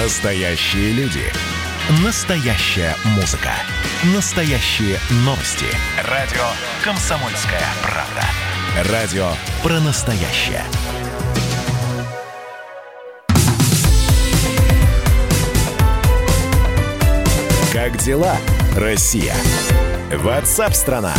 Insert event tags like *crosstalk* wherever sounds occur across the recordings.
Настоящие люди. Настоящая музыка. Настоящие новости. Радио «Комсомольская правда». Радио про настоящее. Как дела, Россия? Ватсап-страна!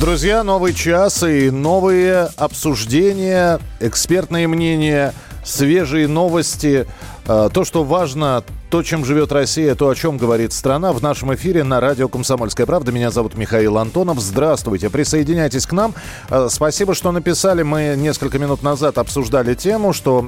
Друзья, новый час и новые обсуждения, экспертные мнения, свежие новости. Э, то, что важно, то, чем живет Россия, то, о чем говорит страна, в нашем эфире на радио «Комсомольская правда». Меня зовут Михаил Антонов. Здравствуйте, присоединяйтесь к нам. Э, спасибо, что написали. Мы несколько минут назад обсуждали тему, что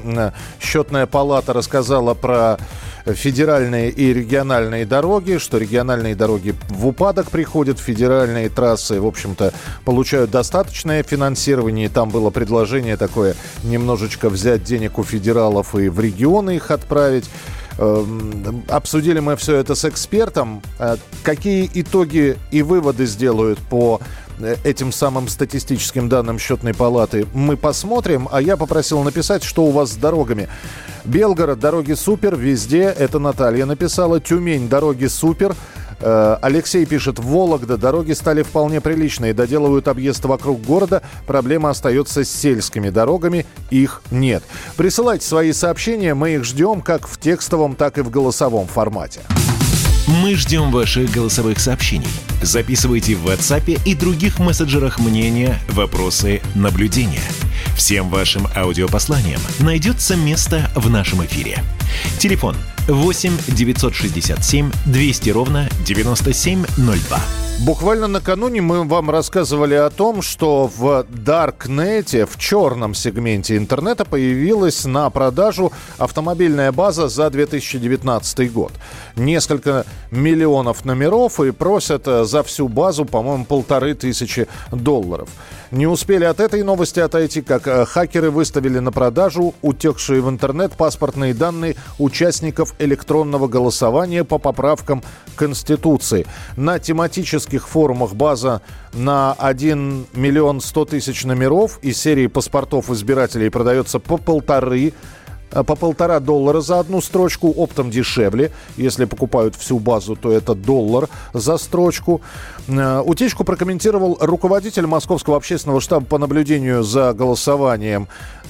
счетная палата рассказала про федеральные и региональные дороги, что региональные дороги в упадок приходят, федеральные трассы, в общем-то, получают достаточное финансирование. Там было предложение такое немножечко взять денег у федералов и в регионы их отправить. Эм, обсудили мы все это с экспертом. Э, какие итоги и выводы сделают по э, этим самым статистическим данным счетной палаты мы посмотрим. А я попросил написать, что у вас с дорогами. Белгород, дороги супер, везде. Это Наталья написала. Тюмень, дороги супер. Э, Алексей пишет, Вологда, дороги стали вполне приличные, доделывают объезд вокруг города, проблема остается с сельскими дорогами, их нет. Присылайте свои сообщения, мы их ждем как в текстовом, так и в голосовом формате. Мы ждем ваших голосовых сообщений. Записывайте в WhatsApp и других мессенджерах мнения, вопросы, наблюдения. Всем вашим аудиопосланиям найдется место в нашем эфире. Телефон 8 967 200 ровно 9702. Буквально накануне мы вам рассказывали о том, что в Даркнете, в черном сегменте интернета, появилась на продажу автомобильная база за 2019 год. Несколько миллионов номеров и просят э, за всю базу, по-моему, полторы тысячи долларов. Не успели от этой новости отойти, как э, хакеры выставили на продажу утекшие в интернет паспортные данные участников электронного голосования по поправкам Конституции. На тематических форумах база на 1 миллион 100 тысяч номеров. И серии паспортов избирателей продается по полторы по полтора доллара за одну строчку, оптом дешевле. Если покупают всю базу, то это доллар за строчку. Э, утечку прокомментировал руководитель Московского общественного штаба по наблюдению за голосованием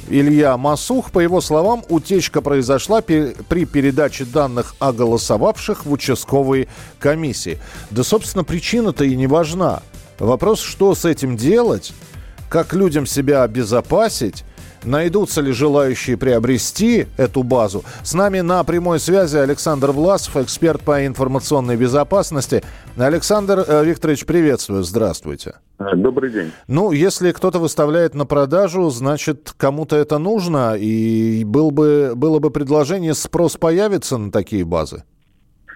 Илья Масух. По его словам, утечка произошла при передаче данных о голосовавших в участковые комиссии. Да, собственно, причина-то и не важна. Вопрос, что с этим делать, как людям себя обезопасить, Найдутся ли желающие приобрести эту базу? С нами на прямой связи Александр Власов, эксперт по информационной безопасности. Александр э, Викторович, приветствую. Здравствуйте. Э, добрый день. Ну, если кто-то выставляет на продажу, значит, кому-то это нужно, и был бы, было бы предложение, спрос появится на такие базы?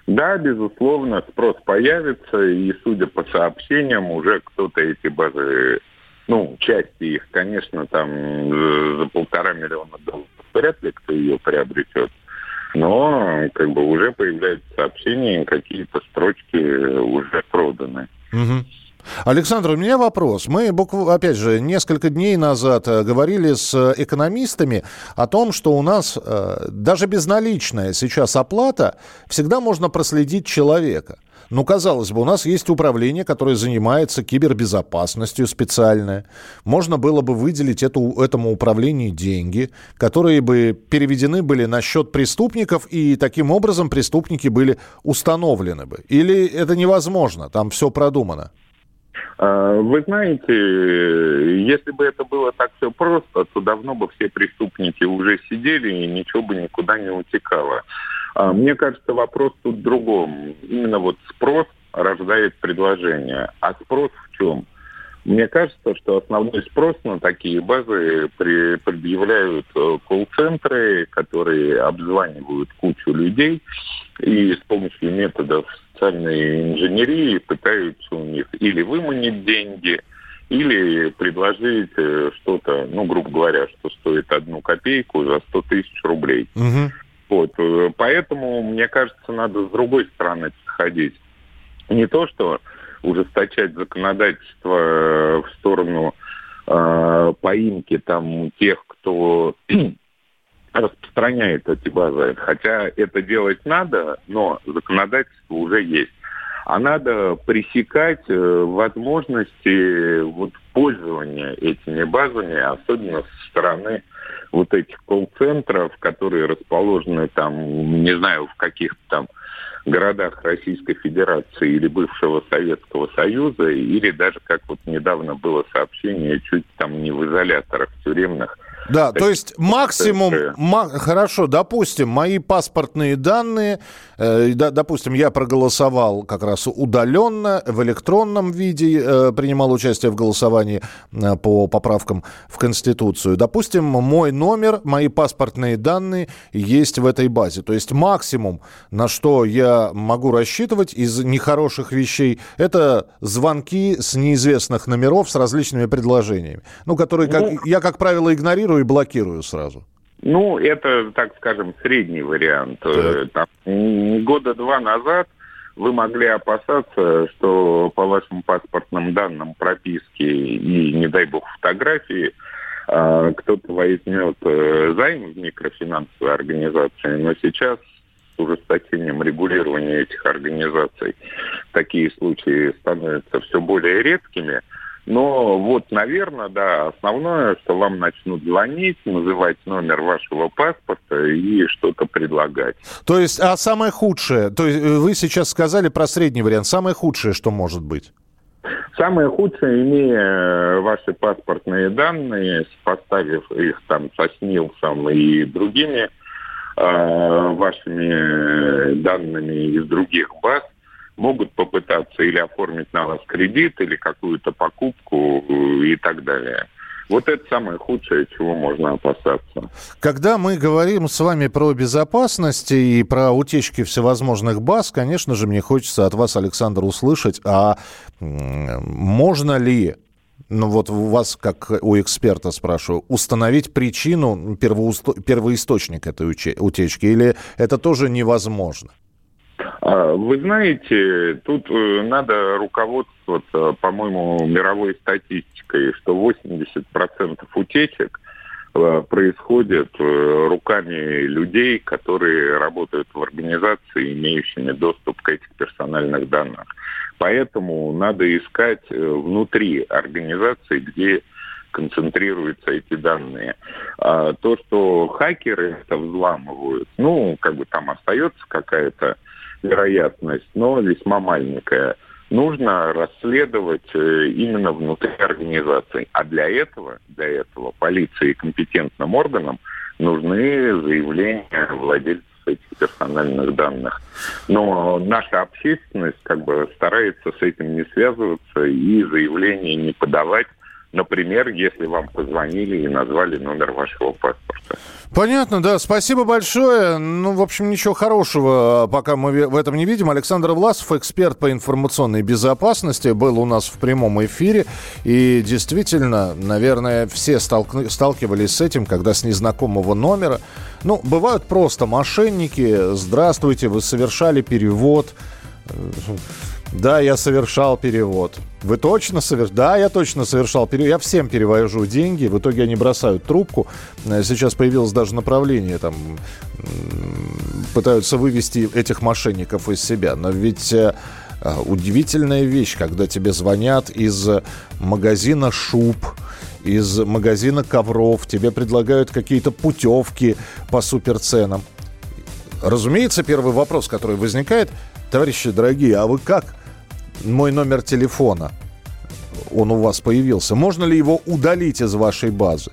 Да, безусловно, спрос появится, и, судя по сообщениям, уже кто-то эти базы ну, части их, конечно, там э, за полтора миллиона долларов вряд ли кто ее приобретет. Но как бы уже появляются сообщения, какие-то строчки уже проданы. Угу. Александр, у меня вопрос. Мы, опять же, несколько дней назад э, говорили с экономистами о том, что у нас э, даже безналичная сейчас оплата, всегда можно проследить человека. Ну, казалось бы, у нас есть управление, которое занимается кибербезопасностью специальное. Можно было бы выделить эту, этому управлению деньги, которые бы переведены были на счет преступников, и таким образом преступники были установлены бы. Или это невозможно, там все продумано? А, вы знаете, если бы это было так все просто, то давно бы все преступники уже сидели и ничего бы никуда не утекало. А, мне кажется, вопрос тут в другом. Именно вот спрос рождает предложение. А спрос в чем? Мне кажется, что основной спрос на такие базы при, предъявляют э, колл-центры, которые обзванивают кучу людей и с помощью методов социальной инженерии пытаются у них или выманить деньги, или предложить э, что-то, ну, грубо говоря, что стоит одну копейку за 100 тысяч рублей. Угу. Вот. Э, поэтому, мне кажется, надо с другой стороны подходить. Не то, что ужесточать законодательство э, в сторону э, поимки там тех, кто *clears throat* распространяет эти базы. Хотя это делать надо, но законодательство уже есть. А надо пресекать э, возможности вот, пользования этими базами, особенно со стороны вот этих колл-центров, которые расположены там, не знаю, в каких-то там городах Российской Федерации или бывшего Советского Союза, или даже, как вот недавно было сообщение, чуть там не в изоляторах тюремных, да, то есть максимум, хорошо, допустим, мои паспортные данные, э, допустим, я проголосовал как раз удаленно, в электронном виде э, принимал участие в голосовании э, по поправкам в Конституцию. Допустим, мой номер, мои паспортные данные есть в этой базе. То есть максимум, на что я могу рассчитывать из нехороших вещей, это звонки с неизвестных номеров с различными предложениями, ну, которые как, ну, я, как правило, игнорирую и блокирую сразу? Ну, это, так скажем, средний вариант. Э, там, года два назад вы могли опасаться, что по вашим паспортным данным, прописки и, не дай бог, фотографии а, кто-то возьмет э, займ в микрофинансовой организации, но сейчас с ужесточением регулирования этих организаций такие случаи становятся все более редкими – но вот, наверное, да, основное, что вам начнут звонить, называть номер вашего паспорта и что-то предлагать. То есть, а самое худшее, то есть э, вы сейчас сказали про средний вариант, самое худшее, что может быть? Самое худшее, имея э, ваши паспортные данные, поставив их там со СНИЛСом и другими э, вашими данными из других баз, могут попытаться или оформить на вас кредит, или какую-то покупку э, и так далее. Вот это самое худшее, чего можно опасаться. Когда мы говорим с вами про безопасность и про утечки всевозможных баз, конечно же, мне хочется от вас, Александр, услышать, а можно ли ну вот у вас, как у эксперта спрашиваю, установить причину, первоисточник этой утечки, или это тоже невозможно? А, вы знаете, тут э, надо руководствоваться, по-моему, мировой статистикой, что 80% утечек э, происходит э, руками людей, которые работают в организации, имеющими доступ к этим персональных данных. Поэтому надо искать внутри организации, где концентрируются эти данные. А то, что хакеры это взламывают, ну, как бы там остается какая-то вероятность, но весьма маленькая. Нужно расследовать э, именно внутри организации. А для этого, для этого полиции и компетентным органам нужны заявления владельцев этих персональных данных. Но наша общественность как бы старается с этим не связываться и заявления не подавать, Например, если вам позвонили и назвали номер вашего паспорта. Понятно, да. Спасибо большое. Ну, в общем, ничего хорошего пока мы в этом не видим. Александр Власов, эксперт по информационной безопасности, был у нас в прямом эфире. И действительно, наверное, все столкну... сталкивались с этим, когда с незнакомого номера. Ну, бывают просто мошенники. Здравствуйте, вы совершали перевод да, я совершал перевод. Вы точно совершали? Да, я точно совершал перевод. Я всем перевожу деньги. В итоге они бросают трубку. Э, сейчас появилось даже направление. Там пытаются вывести этих мошенников из себя. Но ведь э, э, удивительная вещь, когда тебе звонят из магазина шуб, из магазина ковров, тебе предлагают какие-то путевки по суперценам. Разумеется, первый вопрос, который возникает, товарищи дорогие, а вы как мой номер телефона, он у вас появился, можно ли его удалить из вашей базы?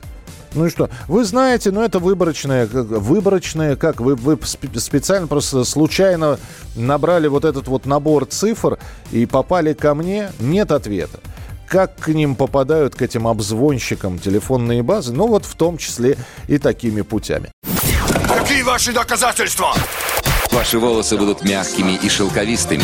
Ну и что? Вы знаете, ну это выборочное, выборочное, как вы, вы специально просто случайно набрали вот этот вот набор цифр и попали ко мне? Нет ответа. Как к ним попадают, к этим обзвонщикам телефонные базы? Ну вот в том числе и такими путями. Какие ваши доказательства? Ваши волосы будут мягкими и шелковистыми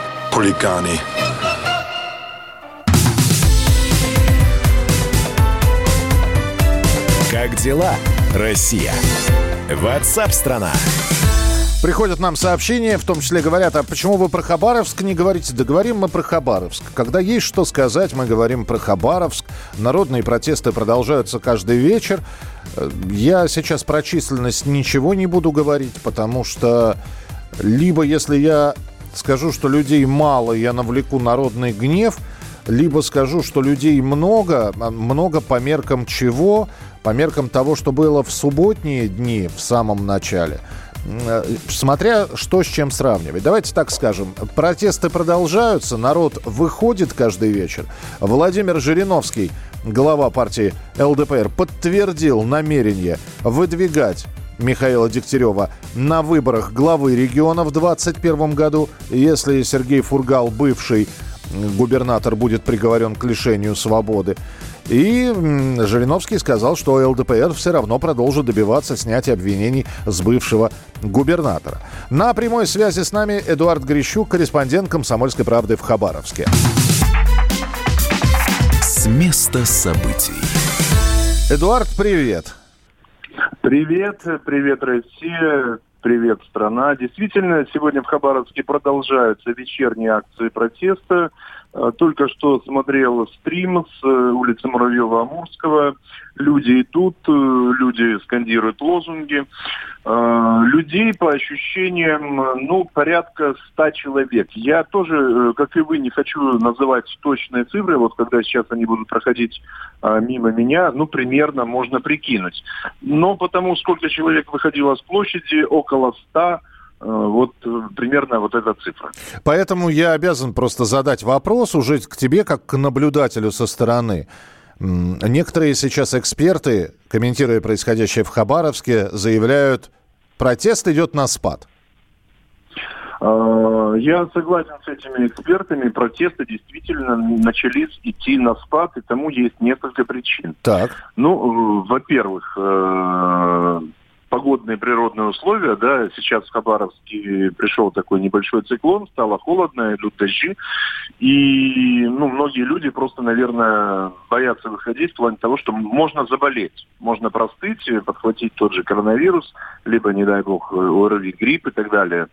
Хулиганы. Как дела, Россия? Ватсап-страна! Приходят нам сообщения, в том числе говорят, а почему вы про Хабаровск не говорите? Да говорим мы про Хабаровск. Когда есть что сказать, мы говорим про Хабаровск. Народные протесты продолжаются каждый вечер. Я сейчас про численность ничего не буду говорить, потому что либо если я скажу, что людей мало, я навлеку народный гнев, либо скажу, что людей много, а много по меркам чего? По меркам того, что было в субботние дни в самом начале – Э, смотря что с чем сравнивать. Давайте так скажем. Протесты продолжаются, народ выходит каждый вечер. Владимир Жириновский, глава партии ЛДПР, подтвердил намерение выдвигать Михаила Дегтярева на выборах главы региона в 2021 году. Если Сергей Фургал, бывший губернатор, будет приговорен к лишению свободы. И Жириновский сказал, что ЛДПР все равно продолжит добиваться снятия обвинений с бывшего губернатора. На прямой связи с нами Эдуард Грищук, корреспондент «Комсомольской правды» в Хабаровске. С места событий. Эдуард, привет. Привет, привет, Россия, привет, страна. Действительно, сегодня в Хабаровске продолжаются вечерние акции протеста. Э, только что смотрел стрим с э, улицы Муравьева-Амурского. Люди идут, э, люди скандируют лозунги. Людей, по ощущениям, ну, порядка ста человек. Я тоже, как и вы, не хочу называть точные цифры. Вот когда сейчас они будут проходить мимо меня, ну, примерно можно прикинуть. Но потому сколько человек выходило с площади, около ста, Э, вот э, примерно вот эта цифра. Поэтому я обязан просто задать вопрос уже к тебе, как к наблюдателю со стороны. Некоторые сейчас эксперты, комментируя происходящее в Хабаровске, заявляют, протест идет на спад. Э, я согласен с этими экспертами. Протесты действительно начались идти на спад, и тому есть несколько причин. Так. Ну, во-первых, погодные природные условия, да, сейчас в Хабаровске пришел такой небольшой циклон, стало холодно, идут дожди, и, ну, многие люди просто, наверное, боятся выходить в плане того, что можно заболеть, можно простыть, подхватить тот же коронавирус, либо, не дай бог, ОРВИ, грипп и так далее.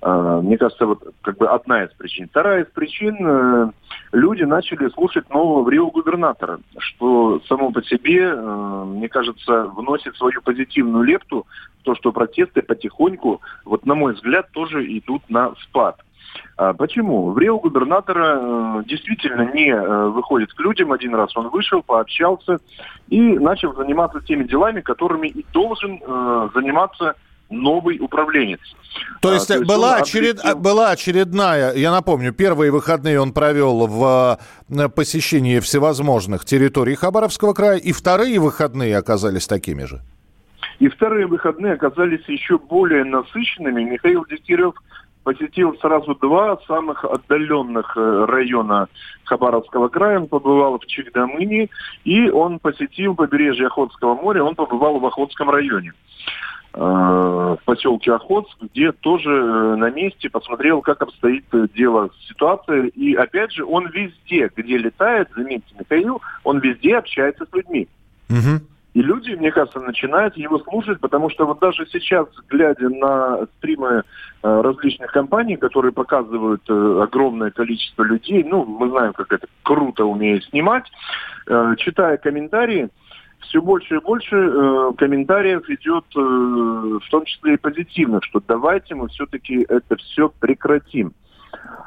А, мне кажется, вот как бы одна из причин. Вторая из причин, э, люди начали слушать нового в Рио губернатора, что само по себе, э, мне кажется, вносит свою позитивную лепту в то, что протесты потихоньку, вот на мой взгляд, тоже идут на спад. А почему? В Рио губернатора э, действительно не э, выходит к людям. Один раз он вышел, пообщался и начал заниматься теми делами, которыми и должен э, заниматься новый управленец. То есть, а, то есть была, очеред... была очередная, я напомню, первые выходные он провел в посещении всевозможных территорий Хабаровского края, и вторые выходные оказались такими же. И вторые выходные оказались еще более насыщенными. Михаил Дегтярев посетил сразу два самых отдаленных э, района Хабаровского края. Он побывал в Чигдамыне, и он посетил побережье Охотского моря, он побывал в Охотском районе. Э, в поселке Охотск, где тоже э, на месте посмотрел, как обстоит дело ситуация. И опять же, он везде, где летает, заметьте, Михаил, он везде общается с людьми. Угу. И люди, мне кажется, начинают его слушать, потому что вот даже сейчас, глядя на стримы э, различных компаний, которые показывают огромное количество людей, ну, мы знаем, как это круто умеет снимать, читая комментарии, все больше и больше э, комментариев идет, э, в том числе и позитивных, что давайте мы все-таки это все прекратим.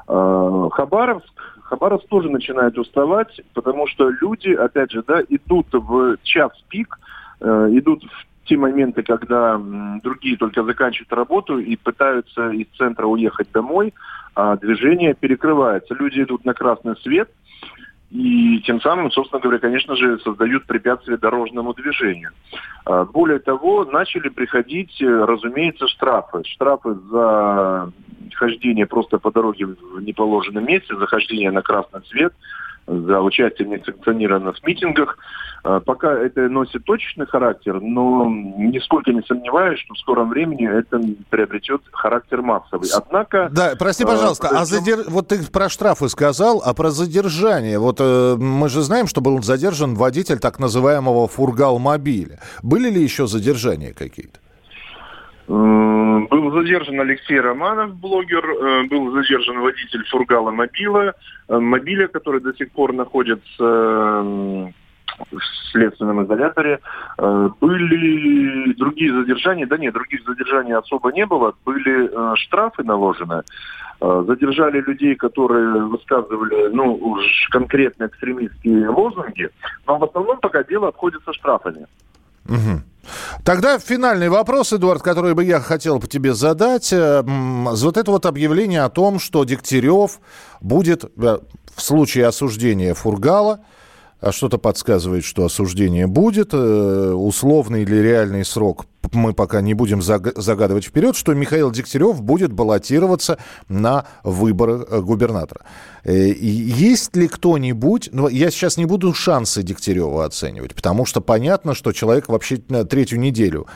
Э, Хабаровск, Хабаровск тоже начинает уставать, потому что люди, опять же, да, идут в час пик, э, идут в те моменты, когда м, другие только заканчивают работу и пытаются из центра уехать домой, а движение перекрывается. Люди идут на красный свет, и тем самым, собственно говоря, конечно же, создают препятствия дорожному движению. А, Более того, начали приходить, э, разумеется, штрафы. Штрафы за хождение просто по дороге в неположенном месте, за хождение на красный свет, за участие в несанкционированных митингах. А, Пока это носит точечный характер, но нисколько не сомневаюсь, что в скором времени это приобретет характер массовый. Однако... Да, прости, э, пожалуйста, а подождем- задер- вот ты про штрафы сказал, а про задержание. Вот э, мы же знаем, что был задержан водитель так называемого фургал-мобиля. Были ли еще задержания какие-то? Был задержан Алексей Романов, блогер, э, был задержан водитель фургала Мобила, э, Мобиля, который до сих пор находится в следственном изоляторе. Э, Были другие задержания, да нет, других задержаний особо не было, были штрафы наложены. Задержали людей, которые высказывали, ну, уж конкретно экстремистские лозунги, но в основном пока дело обходится штрафами. Мгм. Тогда финальный вопрос, Эдуард, который бы я хотел бы тебе задать. Э, Вот это вот объявление о том, что Дегтярев будет э, в случае осуждения Фургала, а что-то подсказывает, что осуждение будет, э, условный или реальный срок мы пока не будем заг- загадывать вперед, что Михаил Дегтярев будет баллотироваться на выборы э, губернатора. Э, Есть ли кто-нибудь, ну, я сейчас не буду шансы Дегтярева оценивать, потому что понятно, что человек вообще э, третью неделю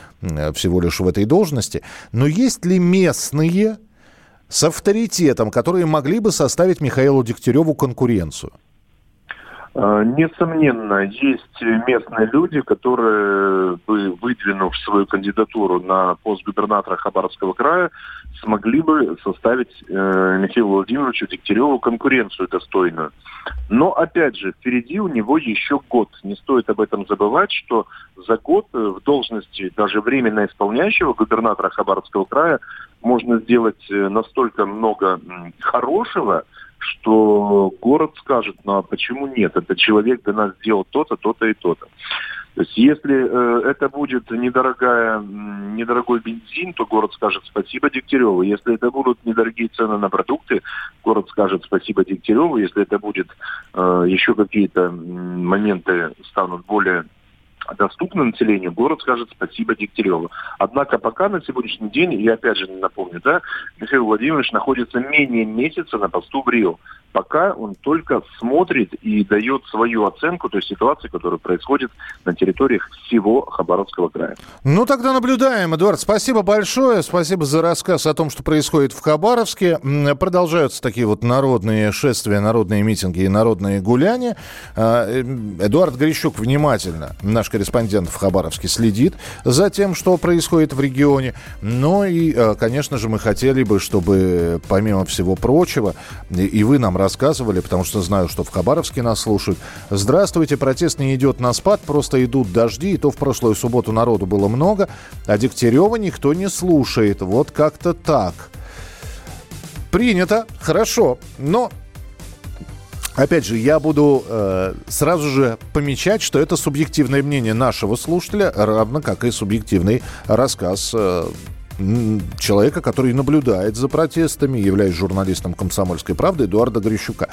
всего лишь в этой должности, но есть ли местные с авторитетом, которые могли бы составить Михаилу Дегтяреву конкуренцию? Э, Несомненно, есть местные люди, которые бы, выдвинув свою кандидатуру на пост губернатора Хабаровского края, смогли бы составить э, Михаилу Владимировичу Дегтяреву конкуренцию достойную. Но, опять же, впереди у него еще год. Не стоит об этом забывать, что за год э, в должности даже временно исполняющего губернатора Хабаровского края можно сделать э, настолько много хорошего, что город скажет, ну а почему нет? Этот человек для нас сделал то-то, то-то и то-то. То есть если э, это будет недорогая, недорогой бензин, то город скажет спасибо Дегтяреву. Если это будут недорогие цены на продукты, город скажет спасибо Дегтяреву. Если это будет э, еще какие-то моменты станут более доступны населению, город скажет спасибо Дегтяреву. Однако пока на сегодняшний день, я опять же напомню, да, Михаил Владимирович находится менее месяца на посту в Рио. Пока он только смотрит и дает свою оценку той ситуации, которая происходит на территориях всего Хабаровского края. Ну, тогда наблюдаем. Эдуард, спасибо большое. Спасибо за рассказ о том, что происходит в Хабаровске. Продолжаются такие вот народные шествия, народные митинги и народные гуляния. А, э, Эдуард Грищук внимательно, наш корреспондент в Хабаровске, следит за тем, что происходит в регионе. Но и, э, конечно же, мы хотели бы, чтобы, помимо всего прочего, и вы нам рассказывали, потому что знаю, что в Хабаровске нас слушают. Здравствуйте, протест не идет на спад, просто идут дожди, и то в прошлую субботу народу было много, а Дегтярева никто не слушает. Вот как-то так. Принято, хорошо, но Опять же, я буду э, сразу же помечать, что это субъективное мнение нашего слушателя, равно как и субъективный рассказ э, человека, который наблюдает за протестами, являясь журналистом «Комсомольской правды» Эдуарда Грищука.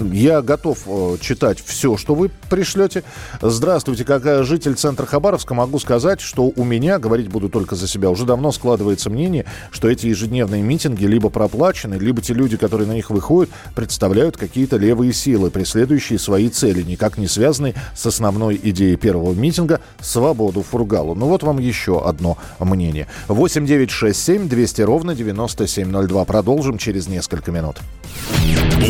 Я готов э, читать все, что вы пришлете. Здравствуйте, как э, житель центра Хабаровска могу сказать, что у меня, говорить буду только за себя, уже давно складывается мнение, что эти ежедневные митинги либо проплачены, либо те люди, которые на них выходят, представляют какие-то левые силы, преследующие свои цели, никак не связанные с основной идеей первого митинга «Свободу Фургалу». Ну вот вам еще одно мнение. 8 9 6 7 200 ровно 9702. Продолжим через несколько минут.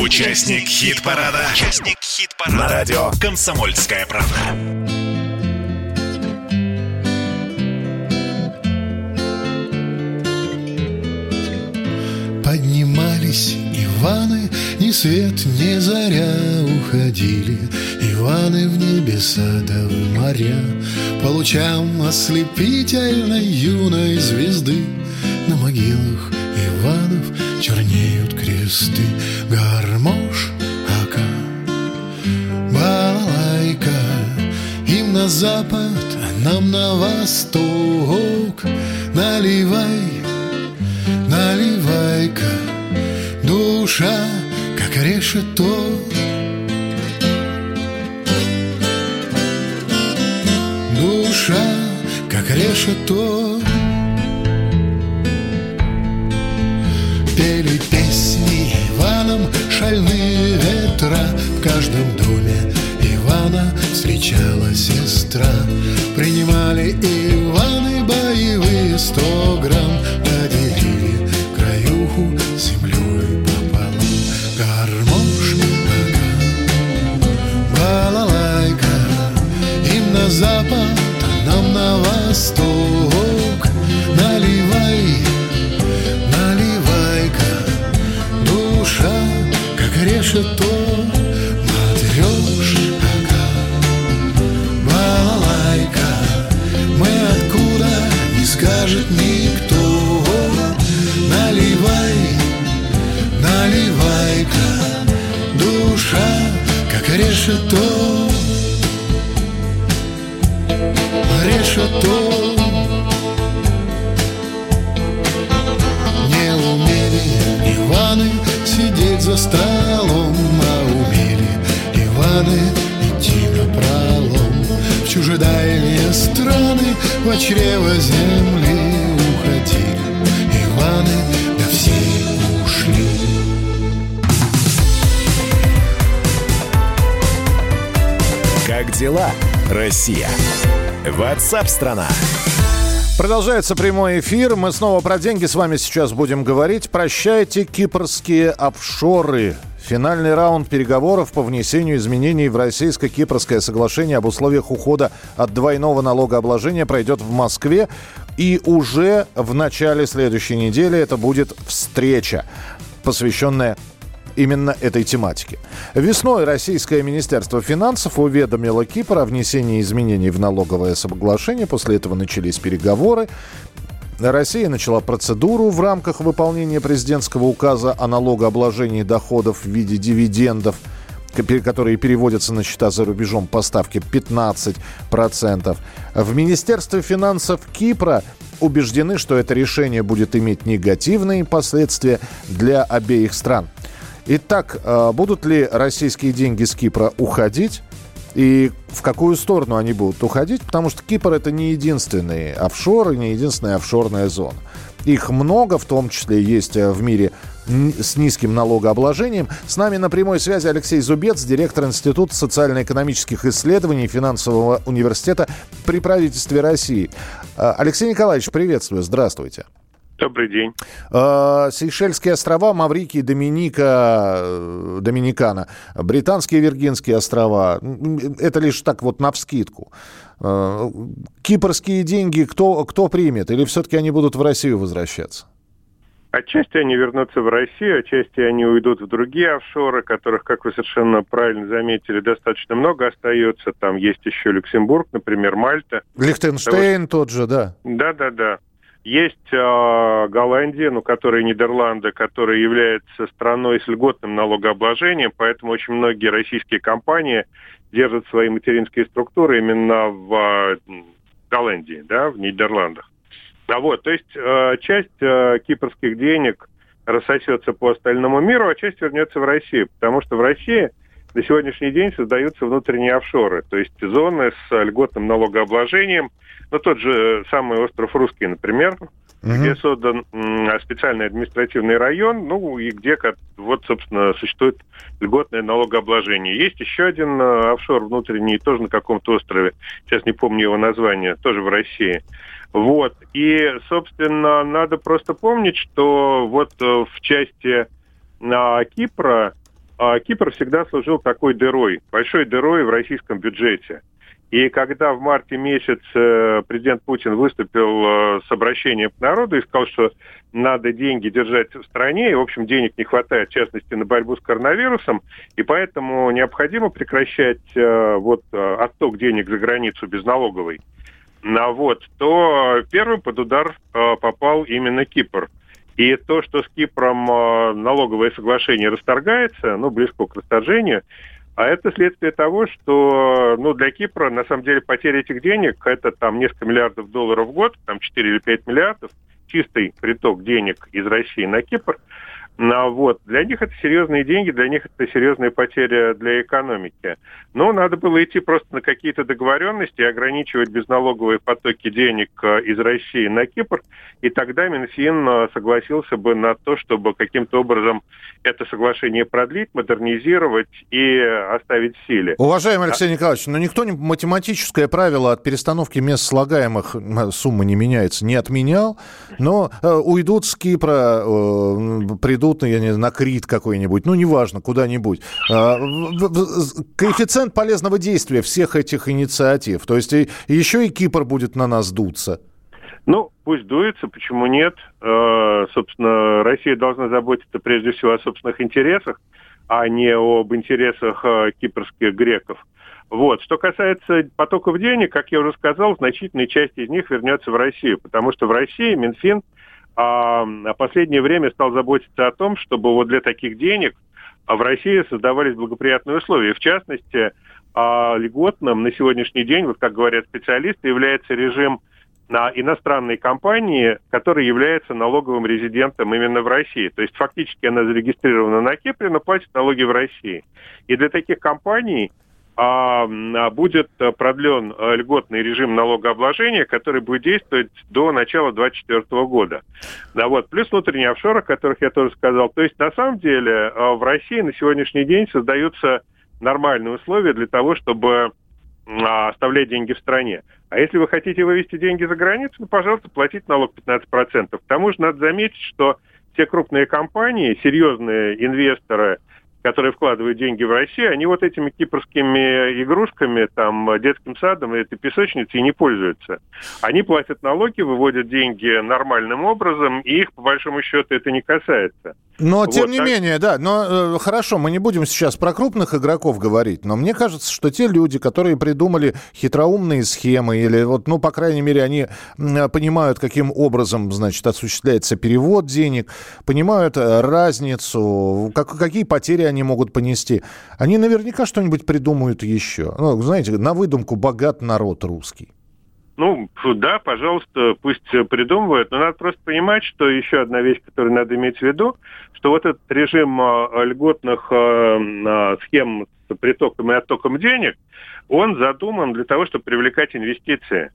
Участник хит-парада. Участник хит-парада. На радио «Комсомольская правда». Поднимались Иваны, ни свет, ни заря уходили Иваны в небеса да в моря По лучам ослепительной юной звезды. На могилах Иванов чернеют кресты Гармош, ака, балалайка Им на запад, а нам на восток. Наливай, наливай-ка Душа, как решето решето Пели песни Иваном шальные ветра. В каждом доме Ивана встречала сестра. Принимали Иваны боевые сто грамм как Ватсап-страна! Продолжается прямой эфир. Мы снова про деньги с вами сейчас будем говорить. Прощайте кипрские офшоры. Финальный раунд переговоров по внесению изменений в российско-кипрское соглашение об условиях ухода от двойного налогообложения пройдет в Москве. И уже в начале следующей недели это будет встреча, посвященная именно этой тематике. Весной Российское Министерство финансов уведомило Кипр о внесении изменений в налоговое соглашение. После этого начались переговоры. Россия начала процедуру в рамках выполнения президентского указа о налогообложении доходов в виде дивидендов, которые переводятся на счета за рубежом по ставке 15%. В Министерстве финансов Кипра убеждены, что это решение будет иметь негативные последствия для обеих стран. Итак, э, будут ли российские деньги с Кипра уходить? И в какую сторону они будут уходить? Потому что Кипр это не единственный офшор и не единственная офшорная зона. Их много, в том числе есть э, в мире с низким налогообложением. С нами на прямой связи Алексей Зубец, директор Института социально-экономических исследований Финансового университета при правительстве России. Э, Алексей Николаевич, приветствую, здравствуйте. Добрый день. Э, Сейшельские острова, Маврикий, Доминика, э, Доминикана, Британские Виргинские острова. Это лишь так вот навскидку. Э, Кипрские деньги кто, кто примет? Или все-таки они будут в Россию возвращаться? Отчасти они вернутся в Россию, отчасти они уйдут в другие офшоры, которых, как вы совершенно правильно заметили, достаточно много остается. Там есть еще Люксембург, например, Мальта. Лихтенштейн Того... тот же, да. Да-да-да. Есть э, Голландия, ну, которая Нидерланды, которая является страной с льготным налогообложением, поэтому очень многие российские компании держат свои материнские структуры именно в э, Голландии, да, в Нидерландах. А вот, то есть э, часть э, кипрских денег рассосется по остальному миру, а часть вернется в Россию, потому что в России на сегодняшний день создаются внутренние офшоры, то есть зоны с льготным налогообложением – ну, тот же самый остров Русский, например, угу. где создан специальный административный район, ну, и где, вот, собственно, существует льготное налогообложение. Есть еще один э, офшор внутренний, тоже на каком-то острове, сейчас не помню его название, тоже в России. Вот. И, собственно, надо просто помнить, что вот э, в части а, Кипра а, Кипр всегда служил такой дырой, большой дырой в российском бюджете. И когда в марте месяце президент Путин выступил э, с обращением к народу и сказал, что надо деньги держать в стране, и, в общем, денег не хватает, в частности, на борьбу с коронавирусом, и поэтому необходимо прекращать э, вот э, отток денег за границу безналоговый, а вот, то первым под удар попал именно Кипр. И то, что с Кипром налоговое соглашение расторгается, ну, близко к расторжению, А это следствие того, что ну, для Кипра, на самом деле, потеря этих денег – это там несколько миллиардов долларов в год, там 4 или 5 миллиардов, чистый приток денег из России на Кипр – вот. Для них это серьезные деньги, для них это серьезная потеря для экономики. Но надо было идти просто на какие-то договоренности и ограничивать безналоговые потоки денег э, из России на Кипр, и тогда Минфин э, согласился бы на то, чтобы каким-то образом это соглашение продлить, модернизировать и оставить в силе. Уважаемый Алексей а... Николаевич, но никто не математическое правило от перестановки мест слагаемых сумма не меняется, не отменял, но э, уйдут с Кипра, придут идут, я не знаю, на Крит какой-нибудь, ну, неважно, куда-нибудь. А, коэффициент полезного действия всех этих инициатив. То есть еще и Кипр будет на нас дуться. Ну, пусть дуется, почему нет? Э, собственно, Россия должна заботиться прежде всего о собственных интересах, а не об интересах э, кипрских греков. Вот. Что касается потоков денег, как я уже сказал, значительная часть из них вернется в Россию, потому что в России Минфин а последнее время стал заботиться о том, чтобы вот для таких денег а, в России создавались благоприятные условия. В частности, а, льготным на сегодняшний день, вот как говорят специалисты, является режим на иностранной компании, которая является налоговым резидентом именно в России. То есть фактически она зарегистрирована на Кипре, но платит налоги в России. И для таких компаний а, будет продлен э, льготный режим налогообложения, который будет действовать до начала 2024 года. Да, вот. Плюс внутренние офшоры, о которых я тоже сказал. То есть, на самом деле, э, в России на сегодняшний день создаются нормальные условия для того, чтобы а, оставлять деньги в стране. А если вы хотите вывести деньги за границу, ну, пожалуйста, платите налог 15%. К тому же надо заметить, что все крупные компании, серьезные инвесторы – которые вкладывают деньги в Россию, они вот этими кипрскими игрушками, там, детским садом и этой песочницей не пользуются. Они платят налоги, выводят деньги нормальным образом, и их, по большому счету, это не касается. Но, вот, тем не так... менее, да, но э, хорошо, мы не будем сейчас про крупных игроков говорить, но мне кажется, что те люди, которые придумали хитроумные схемы, или вот, ну, по крайней мере, они э, понимают, каким образом, значит, осуществляется перевод денег, понимают э, разницу, как, какие потери они могут понести, они наверняка что-нибудь придумают еще. Ну, знаете, на выдумку богат народ русский. Ну, да, пожалуйста, пусть придумывают, но надо просто понимать, что еще одна вещь, которую надо иметь в виду, что вот этот режим э, льготных э, схем с притоком и оттоком денег, он задуман для того, чтобы привлекать инвестиции.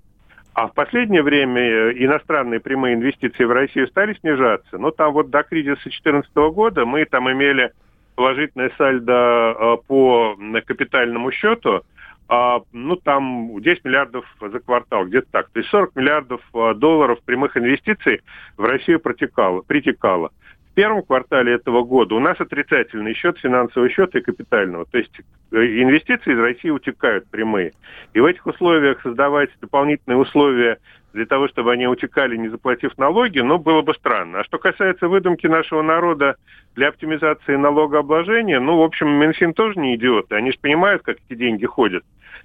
А в последнее время э, иностранные прямые инвестиции в Россию стали снижаться. Ну, там вот до кризиса 2014 года мы там имели положительное сальдо по капитальному счету – а, ну, там 10 миллиардов за квартал, где-то так. То есть 40 миллиардов а, долларов прямых инвестиций в Россию протекало, притекало. В первом квартале этого года у нас отрицательный счет, финансовый счет и капитального. То есть э, инвестиции из России утекают прямые. И в этих условиях создавать дополнительные условия для того, чтобы они утекали, не заплатив налоги, ну, было бы странно. А что касается выдумки нашего народа для оптимизации налогообложения, ну, в общем, Минфин тоже не идиоты. Они же понимают, как эти деньги ходят.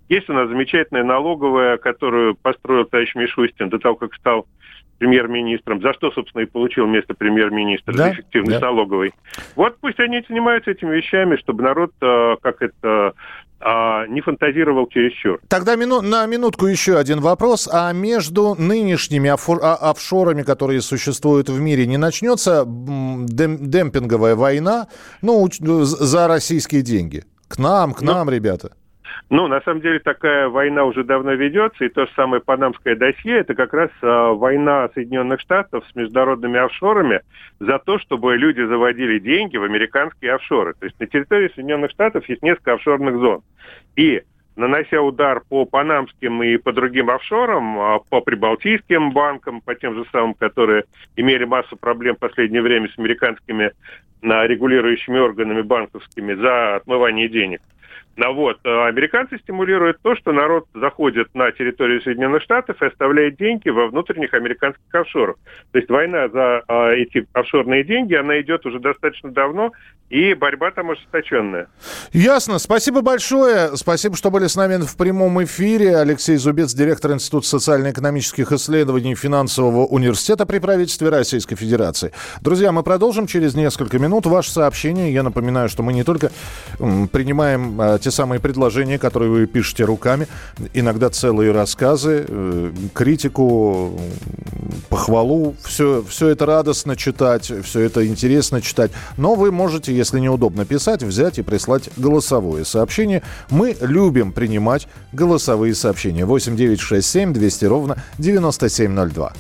Есть у нас замечательная налоговая, которую построил товарищ Мишустин до того, как стал премьер-министром, за что, собственно, и получил место премьер-министра да? за эффективность да. налоговой. Вот пусть они занимаются этими вещами, чтобы народ, э, как это, а, не фантазировал чересчур. Тогда мину, на минутку еще один вопрос. А между нынешними а, офшорами, которые существуют в мире, не начнется дем, демпинговая война ну, за российские деньги? К нам, к ну, нам, ребята. Ну, на самом деле такая война уже давно ведется, и то же самое панамское досье, это как раз э, война Соединенных Штатов с международными офшорами за то, чтобы люди заводили деньги в американские офшоры. То есть на территории Соединенных Штатов есть несколько офшорных зон. И нанося удар по панамским и по другим офшорам, а, по прибалтийским банкам, по тем же самым, которые имели массу проблем в последнее время с американскими регулирующими органами банковскими за отмывание денег – ну вот, э, американцы стимулируют то, что народ заходит на территорию Соединенных Штатов и оставляет деньги во внутренних американских офшорах. То есть война за э, эти офшорные деньги, она идет уже достаточно давно, и борьба там ожесточенная. Ясно. Спасибо большое. Спасибо, что были с нами в прямом эфире. Алексей Зубец, директор Института социально-экономических исследований Финансового университета при правительстве Российской Федерации. Друзья, мы продолжим через несколько минут. Ваше сообщение. Я напоминаю, что мы не только принимаем э, те самые предложения, которые вы пишете руками, иногда целые рассказы, э, критику, похвалу. Все, все это радостно читать, все это интересно читать. Но вы можете, если неудобно писать, взять и прислать голосовое сообщение. Мы любим принимать голосовые сообщения. 8 9 6 7 200 ровно 9702.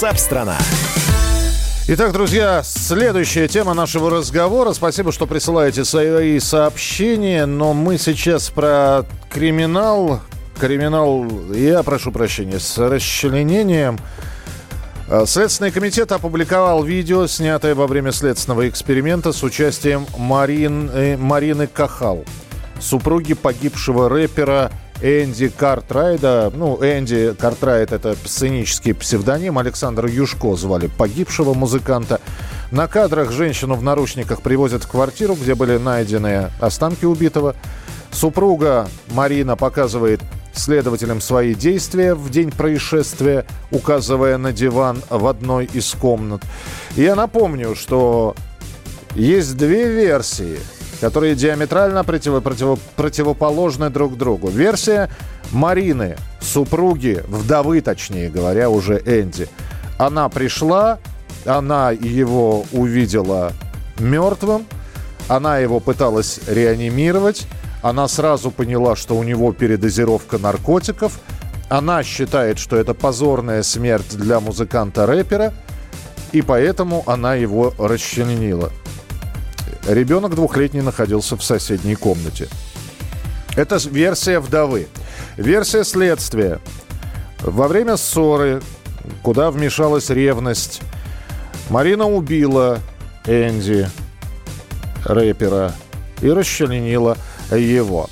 Ватсап-страна! Итак, друзья, следующая тема нашего разговора. Спасибо, что присылаете свои сообщения, но мы сейчас про криминал. Криминал, я прошу прощения, с расчленением. Э, Следственный комитет опубликовал видео, снятое во время следственного эксперимента с участием Марин, э, Марины Кахал, супруги погибшего рэпера Энди Картрайда. Ну, Энди Картрайд – это сценический псевдоним. Александр Юшко звали погибшего музыканта. На кадрах женщину в наручниках привозят в квартиру, где были найдены останки убитого. Супруга Марина показывает следователям свои действия в день происшествия, указывая на диван в одной из комнат. Я напомню, что есть две версии, которые диаметрально противо- противо- противоположны друг другу. Версия Марины, супруги, вдовы, точнее говоря, уже Энди. Она пришла, она его увидела мертвым, она его пыталась реанимировать, она сразу поняла, что у него передозировка наркотиков, она считает, что это позорная смерть для музыканта-рэпера, и поэтому она его расчленила. Ребенок двухлетний находился в соседней комнате. Это версия вдовы. Версия следствия. Во время ссоры, куда вмешалась ревность, Марина убила Энди, рэпера, и расчленила его.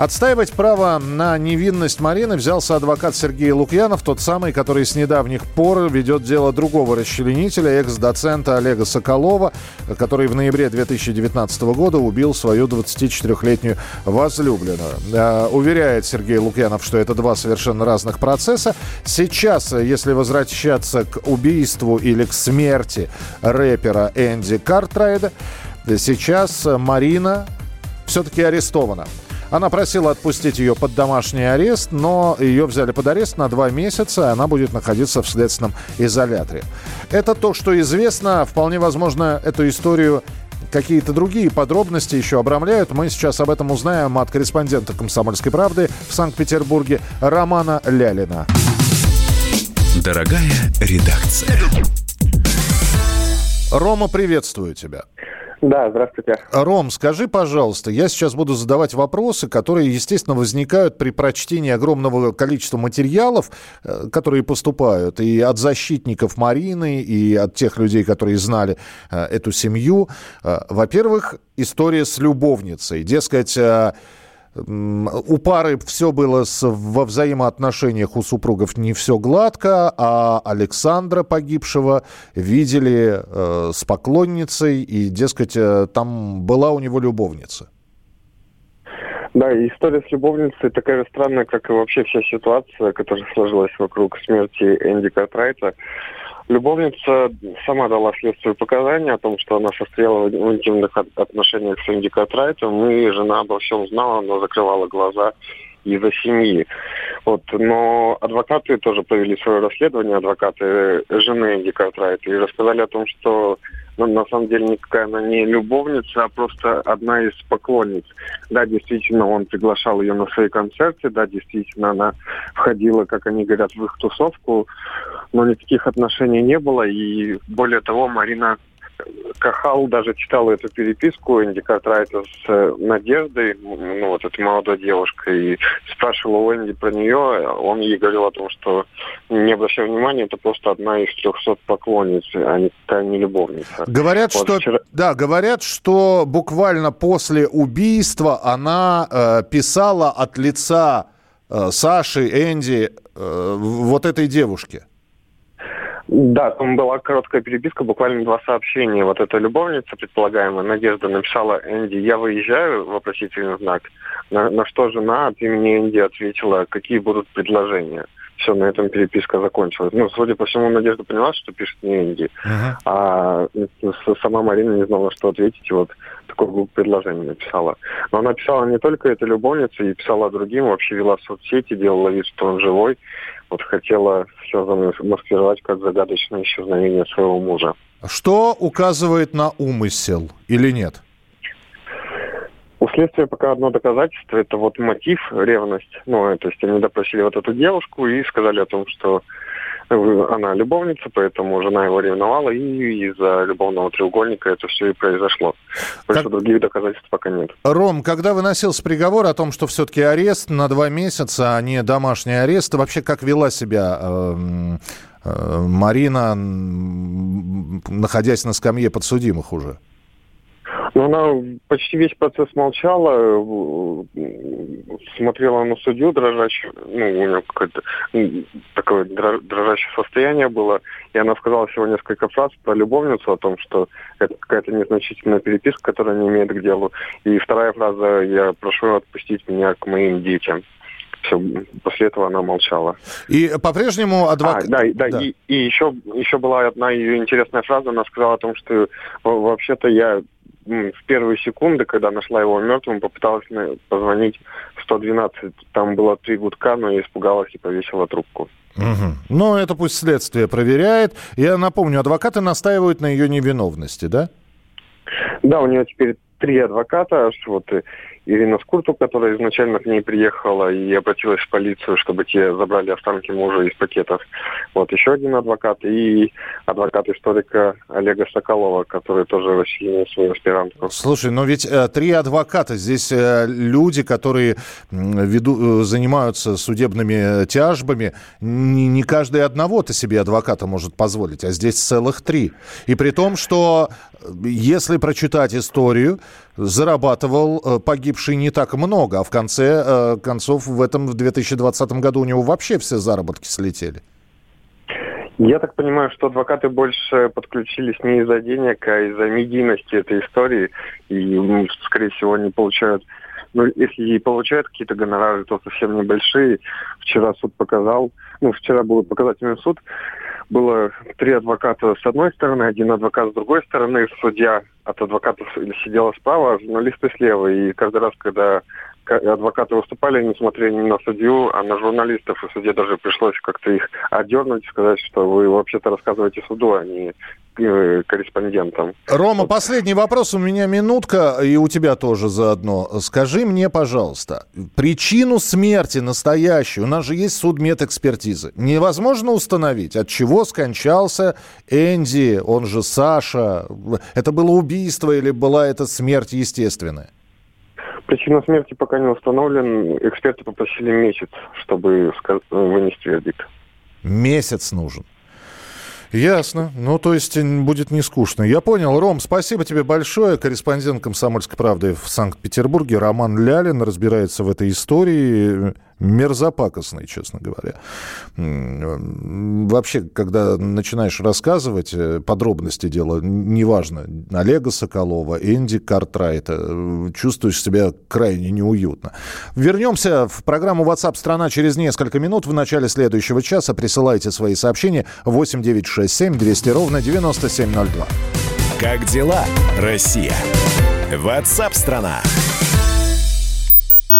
Отстаивать право на невинность Марины взялся адвокат Сергей Лукьянов, тот самый, который с недавних пор ведет дело другого расчленителя, экс-доцента Олега Соколова, который в ноябре 2019 года убил свою 24-летнюю возлюбленную. Э, Уверяет Сергей Лукьянов, что это два совершенно разных процесса. Сейчас, э, если возвращаться к убийству или к смерти рэпера Энди Картрайда, сейчас Марина все-таки арестована. Она просила отпустить ее под домашний арест, но ее взяли под арест на два месяца, и она будет находиться в следственном изоляторе. Это то, что известно. Вполне возможно, эту историю какие-то другие подробности еще обрамляют. Мы сейчас об этом узнаем от корреспондента «Комсомольской правды» в Санкт-Петербурге Романа Лялина. Дорогая редакция. Рома, приветствую тебя. Да, здравствуйте. Ром, скажи, пожалуйста, я сейчас буду задавать вопросы, которые, естественно, возникают при прочтении огромного количества материалов, э, которые поступают и от защитников Марины, и от тех людей, которые знали э, эту семью. Э, Во-первых, история с любовницей. Дескать, у пары все было с- во взаимоотношениях у супругов не все гладко, а Александра погибшего видели э, с поклонницей, и, дескать, э, там была у него любовница. Да, и история с любовницей такая же странная, как и вообще вся ситуация, которая сложилась вокруг смерти Энди Картрайта. Любовница сама дала следствию показания о том, что она состояла в интимных от- отношениях с Энди Картрайтом, и жена обо всем знала, но закрывала глаза из-за семьи. Вот. Но адвокаты тоже провели свое расследование, адвокаты жены Энди Картрайта, и рассказали о том, что ну, на самом деле никакая она не любовница, а просто одна из поклонниц. Да, действительно, он приглашал ее на свои концерты, да, действительно, она входила, как они говорят, в их тусовку, но никаких отношений не было, и более того, Марина Кахал даже читал эту переписку Энди Картрайта с э, Надеждой, ну, вот этой молодой девушкой, и спрашивал у Энди про нее, он ей говорил о том, что не обращай внимания, это просто одна из трехсот поклонниц, а никакая не любовница. Говорят, Вот что вчера- да, говорят, что буквально после убийства она э, писала от лица э, Саши, Энди, э, вот этой девушке. Да, там была короткая переписка, буквально два сообщения. Вот эта любовница, предполагаемая, Надежда, написала Энди, я выезжаю, вопросительный знак. На, на что жена от имени Энди ответила, какие будут предложения. Все, на этом переписка закончилась. Ну, судя по всему, Надежда поняла, что пишет не Энди. А с- сама Марина не знала, что ответить, и вот такое группу предложение написала. Но она писала не только этой любовнице, и писала другим, вообще вела соцсети, делала вид, что он живой. Вот хотела все замаскировать как загадочное исчезновение своего мужа. Что указывает на умысел или нет? У следствия пока одно доказательство, это вот мотив, ревность. Ну, то есть они допросили вот эту девушку и сказали о том, что она любовница, поэтому жена его ревновала, и из-за любовного треугольника это все и произошло. Потому что других доказательств пока нет. Ром, когда выносился приговор о том, что все-таки арест на два месяца, а не домашний арест, вообще как вела себя эм, э, Марина, находясь на скамье подсудимых уже? Но она почти весь процесс молчала, э, смотрела на судью дрожащую, ну, у нее какое-то такое дро- дрожащее состояние было, и она сказала всего несколько фраз про любовницу, о том, что это какая-то незначительная переписка, которая не имеет к делу. И вторая фраза «я прошу отпустить меня к моим детям». Все, после этого она молчала. И по-прежнему адвокат... А, да, и- да, И, и еще, еще была одна ее интересная фраза. Она сказала о том, что во- вообще-то я в первые секунды, когда нашла его мертвым, попыталась позвонить в 112. Там было три гудка, но я испугалась и повесила трубку. Мгм. Ну, это пусть следствие проверяет. Я напомню, адвокаты настаивают на ее невиновности, да? Да, у нее теперь три адвоката. Вот э, Ирина Скурту, которая изначально к ней приехала и обратилась в полицию, чтобы те забрали останки мужа из пакетов. Вот еще один адвокат и адвокат историка Олега Соколова, который тоже расчленил свою аспирантку. Слушай, но ведь э, три адвоката. Здесь э, люди, которые веду, э, занимаются судебными тяжбами. Не, не каждый одного-то себе адвоката может позволить, а здесь целых три. И при том, что если прочитать историю, зарабатывал э, погибший не так много, а в конце э, концов в этом в 2020 году у него вообще все заработки слетели. Я так понимаю, что адвокаты больше подключились не из-за денег, а из-за медийности этой истории. И, скорее всего, они получают, ну, если и получают какие-то гонорары, то совсем небольшие. Вчера суд показал, ну, вчера был показательный суд, было три адвоката с одной стороны, один адвокат с другой стороны, судья от адвокатов сидела справа, а журналисты слева. И каждый раз, когда адвокаты выступали, они смотрели не на судью, а на журналистов. И судье даже пришлось как-то их отдернуть, сказать, что вы вообще-то рассказываете суду, а не э, корреспондентам. Рома, последний вопрос. У меня минутка, и у тебя тоже заодно. Скажи мне, пожалуйста, причину смерти настоящую, у нас же есть судмедэкспертизы, невозможно установить, от чего скончался Энди, он же Саша? Это было убийство или была это смерть естественная? Причина смерти пока не установлен. Эксперты попросили месяц, чтобы ска- вынести вердикт. Месяц нужен. Ясно. Ну, то есть м, будет не скучно. Я понял. Ром, спасибо тебе большое. Корреспондент «Комсомольской правды» в Санкт-Петербурге Роман Лялин разбирается в этой истории. Мерзопакостной, честно говоря. Вообще, когда начинаешь рассказывать э, подробности дела, неважно, Олега Соколова, Энди Картрайта, э, чувствуешь себя крайне неуютно. Вернемся в программу WhatsApp страна через несколько минут. В начале следующего часа присылайте свои сообщения 8967 200 ровно 9702. Как дела, Россия? WhatsApp страна.